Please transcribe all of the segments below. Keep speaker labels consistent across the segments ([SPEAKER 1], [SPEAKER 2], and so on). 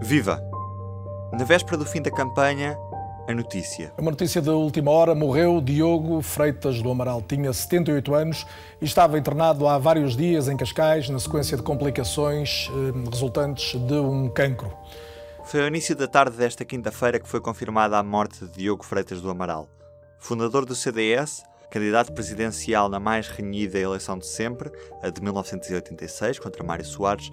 [SPEAKER 1] Viva! Na véspera do fim da campanha, a notícia.
[SPEAKER 2] Uma notícia da última hora: morreu Diogo Freitas do Amaral. Tinha 78 anos e estava internado há vários dias em Cascais, na sequência de complicações eh, resultantes de um cancro.
[SPEAKER 1] Foi ao início da tarde desta quinta-feira que foi confirmada a morte de Diogo Freitas do Amaral. Fundador do CDS, candidato presidencial na mais renhida eleição de sempre, a de 1986, contra Mário Soares,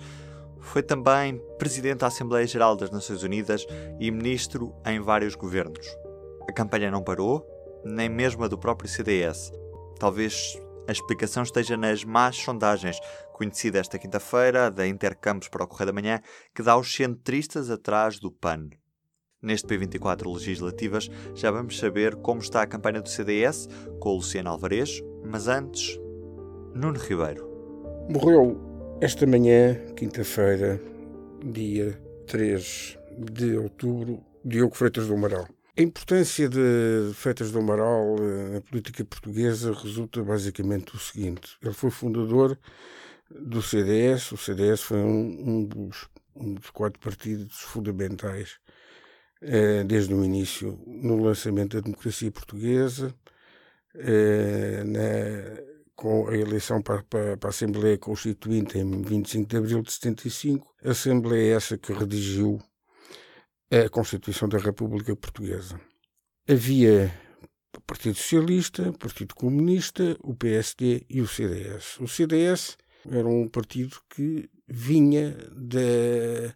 [SPEAKER 1] foi também presidente da Assembleia Geral das Nações Unidas e ministro em vários governos. A campanha não parou, nem mesmo a do próprio CDS. Talvez a explicação esteja nas más sondagens, conhecida esta quinta-feira, da Intercampos para o Correio da Manhã, que dá os centristas atrás do PAN. Neste P24 Legislativas já vamos saber como está a campanha do CDS com o Luciano Alvarez, mas antes, Nuno Ribeiro.
[SPEAKER 3] Morreu esta manhã, quinta-feira, dia 3 de outubro, Diogo Freitas do Amaral. A importância de Freitas do Amaral eh, na política portuguesa resulta basicamente do seguinte: ele foi fundador do CDS, o CDS foi um, um, dos, um dos, quatro partidos fundamentais eh, desde o início no lançamento da democracia portuguesa, eh, na com a eleição para, para, para, a Assembleia Constituinte em 25 de abril de 75, a Assembleia é essa que redigiu a Constituição da República Portuguesa. Havia o Partido Socialista, o Partido Comunista, o PSD e o CDS. O CDS era um partido que vinha da,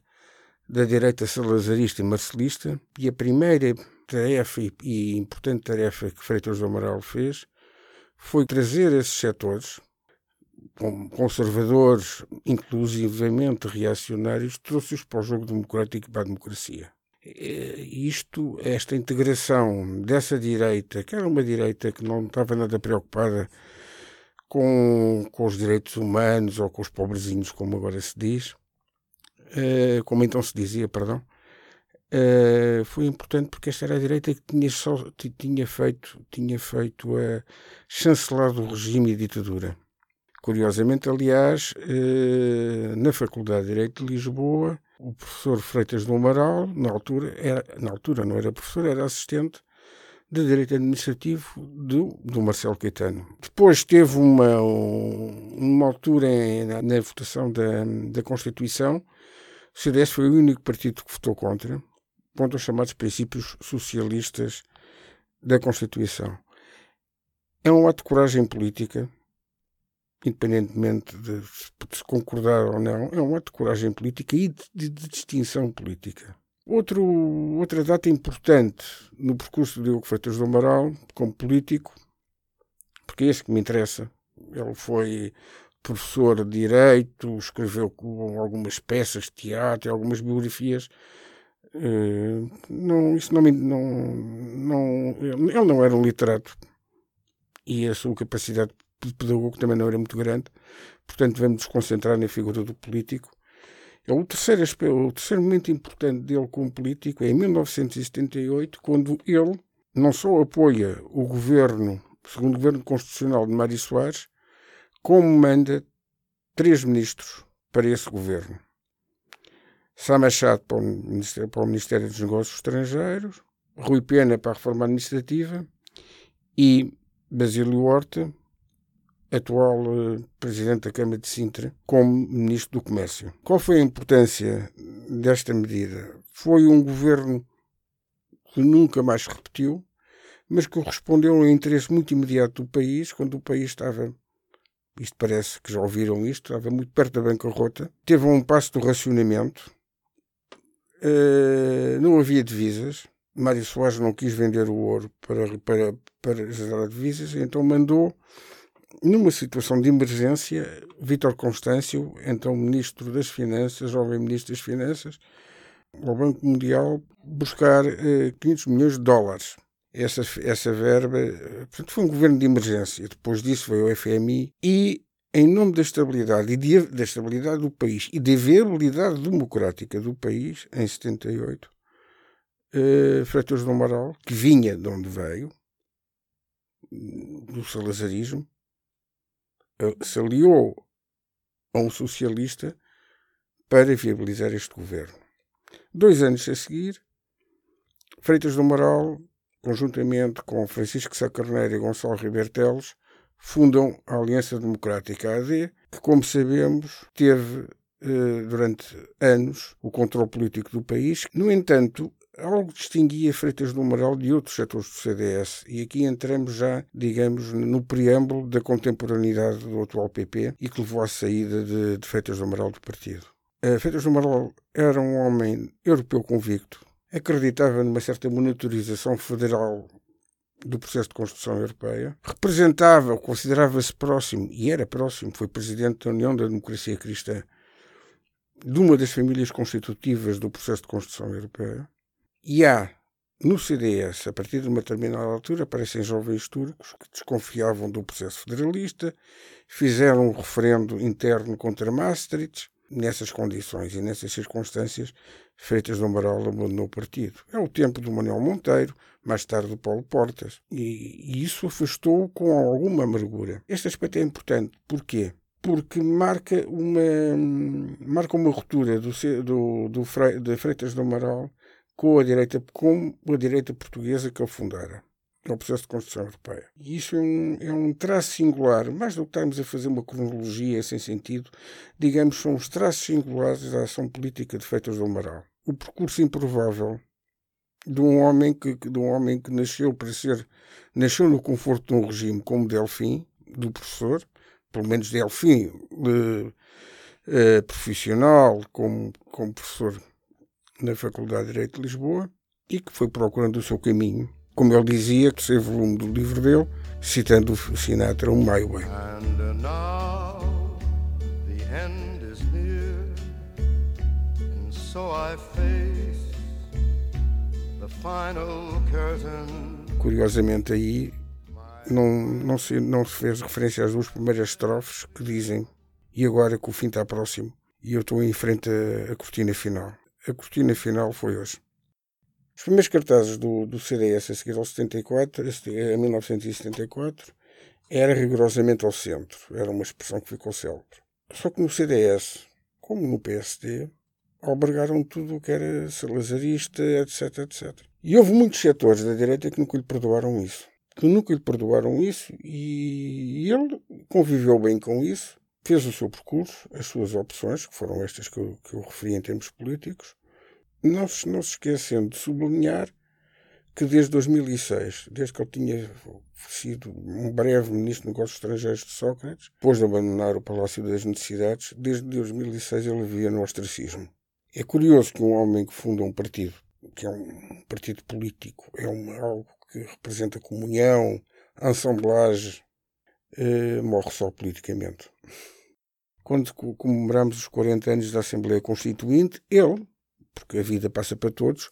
[SPEAKER 3] da direita salazarista e marcelista e a primeira tarefa e, e importante tarefa que Freitas do Amaral fez foi trazer esses setores, conservadores, inclusivamente reacionários, trouxe-os para o jogo democrático e para a democracia. Isto, esta integração dessa direita, que era uma direita que não estava nada preocupada com, com os direitos humanos ou com os pobrezinhos, como agora se diz, eh, como então se dizia, perdão, Uh, foi importante porque esta era a direita que tinha, só, tinha feito, tinha feito a chancelar do regime e ditadura. Curiosamente, aliás, uh, na Faculdade de Direito de Lisboa, o professor Freitas do Amaral, na altura, era, na altura não era professor, era assistente de Direito Administrativo do, do Marcelo Caetano. Depois teve uma, uma altura em, na, na votação da, da Constituição, o CDS foi o único partido que votou contra, contra os chamados princípios socialistas da Constituição. É um ato de coragem política, independentemente de se concordar ou não, é um ato de coragem política e de, de, de distinção política. Outro, outra data importante no percurso de Diogo Freitas do Amaral, como político, porque é esse que me interessa. Ele foi professor de Direito, escreveu algumas peças de teatro, algumas biografias Uh, não, isso não, não, não. Ele não era um literato e a sua capacidade de pedagogo também não era muito grande, portanto, vamos nos concentrar na figura do político. É o terceiro, o terceiro momento importante dele como político é em 1978, quando ele não só apoia o governo, o segundo governo constitucional de Mário Soares, como manda três ministros para esse governo. Sá Machado para o, Ministério, para o Ministério dos Negócios Estrangeiros, Rui Pena para a Reforma Administrativa e Basílio Horta, atual uh, Presidente da Câmara de Sintra, como Ministro do Comércio. Qual foi a importância desta medida? Foi um governo que nunca mais repetiu, mas que respondeu a um interesse muito imediato do país, quando o país estava isto parece que já ouviram isto, estava muito perto da bancarrota. Teve um passo do racionamento, Uh, não havia divisas. Mário Soares não quis vender o ouro para, para, para gerar divisas, então mandou, numa situação de emergência, Vítor Constâncio, então Ministro das Finanças, jovem Ministro das Finanças, ao Banco Mundial buscar uh, eh, 500 milhões de dólares. Essa, essa verba, portanto, foi um governo de emergência. Depois disso veio o FMI e em nome da estabilidade e de, da estabilidade do país e da viabilidade democrática do país, em 78, uh, Freitas do Amaral, que vinha de onde veio, do salazarismo, uh, se aliou a um socialista para viabilizar este governo. Dois anos a seguir, Freitas do Moral, conjuntamente com Francisco Sá Carneiro e Gonçalo Ribeiro Teles, fundam a Aliança Democrática AD, que, como sabemos, teve eh, durante anos o controle político do país. No entanto, algo distinguia Freitas do Amaral de outros setores do CDS. E aqui entramos já, digamos, no preâmbulo da contemporaneidade do atual PP e que levou à saída de, de Freitas do Amaral do partido. Uh, Freitas do Amaral era um homem europeu convicto, acreditava numa certa monitorização federal do processo de construção europeia, representava, considerava-se próximo, e era próximo, foi presidente da União da Democracia Cristã, de uma das famílias constitutivas do processo de construção europeia, e há no CDS, a partir de uma determinada altura, aparecem jovens turcos que desconfiavam do processo federalista, fizeram um referendo interno contra Maastricht. Nessas condições e nessas circunstâncias, Freitas do Amaral abandonou o partido. É o tempo do Manuel Monteiro, mais tarde do Paulo Portas, e, e isso afastou com alguma amargura. Este aspecto é importante. Porquê? porque marca uma, marca uma ruptura do, do, do de Freitas do Amaral com a direita, com a direita portuguesa que ele fundara no processo de construção europeia. E isso é um, é um traço singular, mais do que estarmos a fazer uma cronologia sem sentido, digamos, são os traços singulares da ação política de Freitas do Amaral. O percurso improvável de um homem que, de um homem que nasceu para ser, nasceu no conforto de um regime como Delfim, do professor, pelo menos Delfim, de, eh, profissional, como, como professor na Faculdade de Direito de Lisboa, e que foi procurando o seu caminho. Como ele dizia, terceiro volume do livro dele, citando o Sinatra, o My Way. And now the end is near, and so I face the final curtain. Curiosamente aí não, não, se, não se fez referência às duas primeiras estrofes que dizem e agora que o fim está próximo e eu estou em frente à, cortina final. A cortina final foi hoje. Os primeiros cartazes do, do CDS a seguir ao 74, a 1974, era rigorosamente ao centro. Era uma expressão que ficou célebre. Só que no CDS, como no PSD, albergaram tudo o que era salazarista, etc, etc. E houve muitos setores da direita que nunca lhe perdoaram isso que nunca lhe perdoaram isso e ele conviveu bem com isso, fez o seu percurso, as suas opções, que foram estas que eu, que eu referi em termos políticos, não se, não se esquecendo de sublinhar que desde 2006, desde que ele tinha sido um breve ministro de Negócios Estrangeiros de Sócrates, depois de abandonar o Palácio das Necessidades, desde 2006 ele vivia no ostracismo. É curioso que um homem que funda um partido, que é um partido político, é algo que representa comunhão, assemblagem, eh, morre só politicamente. Quando comemoramos os 40 anos da Assembleia Constituinte, ele, porque a vida passa para todos,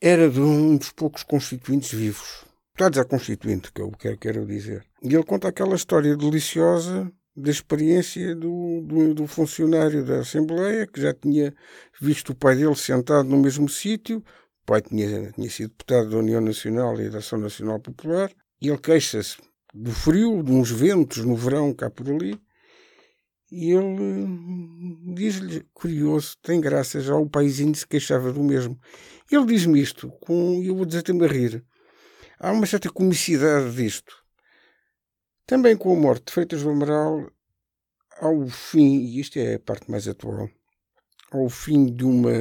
[SPEAKER 3] era de um dos poucos constituintes vivos. Dados à Constituinte, que é o que quero dizer. E ele conta aquela história deliciosa da experiência do, do, do, funcionário da Assembleia, que já tinha visto o pai dele sentado no mesmo sítio, o pai tinha, tinha sido deputado da União Nacional e da Ação Nacional Popular e ele queixa-se do frio, de uns ventos no verão cá por ali. E ele hum, diz-lhe, curioso, tem graça, já o paizinho se queixava do mesmo. Ele diz-me isto, com, eu vou dizer até-me a rir. Há uma certa comicidade disto. Também com a morte de Freitas do Amaral, ao fim, e isto é a parte mais atual, ao fim de uma,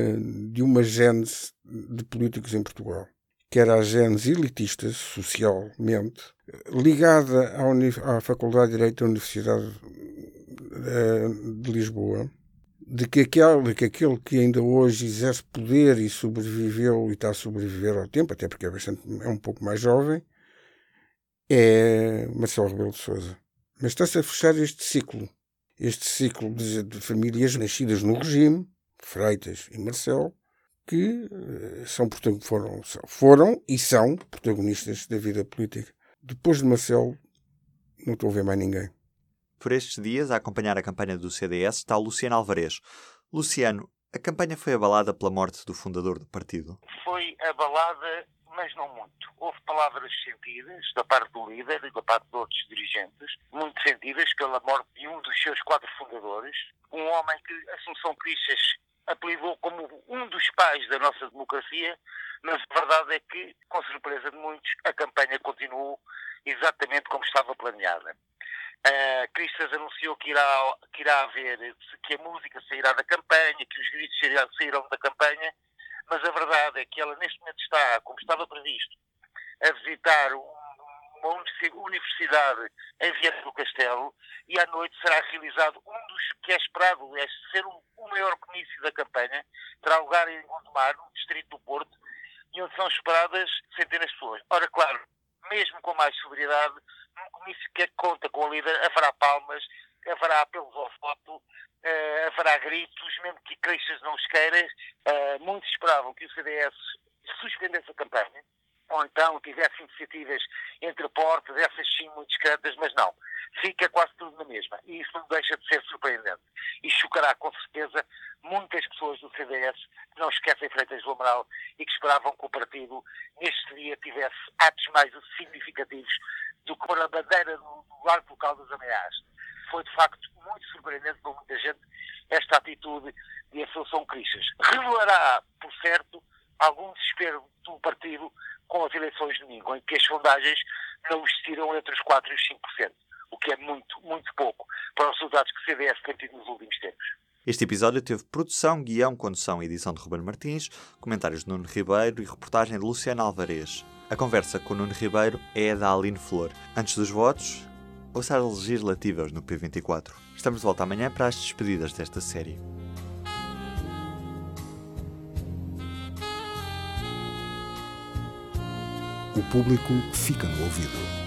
[SPEAKER 3] de uma gênese de políticos em Portugal, que era a gênese elitista socialmente, ligada à, à Faculdade de Direito da Universidade de Lisboa, de que, aquele, que aquele que ainda hoje exerce poder e sobreviveu e está a sobreviver ao tempo, até porque é, bastante, é um pouco mais jovem, é Marcelo Rebelo de Sousa. Mas está-se a fechar este ciclo. Este ciclo de, de famílias nascidas no regime, Freitas e Marcelo, que eh, são, foram, foram e são protagonistas da vida política. Depois de Marcelo, não estou a ver mais ninguém.
[SPEAKER 1] Por estes dias, a acompanhar a campanha do CDS, está o Luciano Alvarez. Luciano, a campanha foi abalada pela morte do fundador do partido?
[SPEAKER 4] Foi abalada, mas não muito. Houve palavras sentidas da parte do líder e da parte de outros dirigentes, muito sentidas pela morte de um dos seus quatro fundadores, um homem que, Assunção Cristas, apelidou como um dos pais da nossa democracia, mas a verdade é que, com surpresa de muitos, a campanha continuou exatamente como estava planeada. Uh, Cristas anunciou que irá, que irá haver, que a música sairá da campanha, que os gritos sairão da campanha, mas a verdade é que ela neste momento está, como estava previsto, a visitar uma universidade em Viana do Castelo e à noite será realizado um dos que é esperado é ser o, o maior comício da campanha, terá lugar em Gondomar, no distrito do Porto, e onde são esperadas centenas de pessoas. Ora, claro, mesmo com mais sobriedade, comício que conta com a líder, haverá palmas, haverá apelos ao foto, uh, haverá gritos, mesmo que Creixas não os queira. Uh, muitos esperavam que o CDS suspendesse a campanha, ou então tivesse iniciativas entre portas, essas sim muito discretas, mas não. Fica quase tudo na mesma. E isso não deixa de ser surpreendente. E chocará com certeza muitas pessoas do CDS que não esquecem Freitas do Amaral e que esperavam que o partido neste dia tivesse atos mais significativos do que a bandeira do, do local das ameaças. Foi de facto muito surpreendente para muita gente esta atitude de Assunção Cristas. Revelará, por certo, algum desespero do partido com as eleições de domingo, em que as sondagens não estiram entre os 4% e os 5%, o que é muito, muito pouco para os resultados que o CDS tem tido nos últimos tempos.
[SPEAKER 1] Este episódio teve produção, guião, condução e edição de Ruben Martins, comentários de Nuno Ribeiro e reportagem de Luciano Alvarez. A conversa com Nuno Ribeiro é a da Aline Flor. Antes dos votos, ouça as legislativas no P24. Estamos de volta amanhã para as despedidas desta série.
[SPEAKER 5] O público fica no ouvido.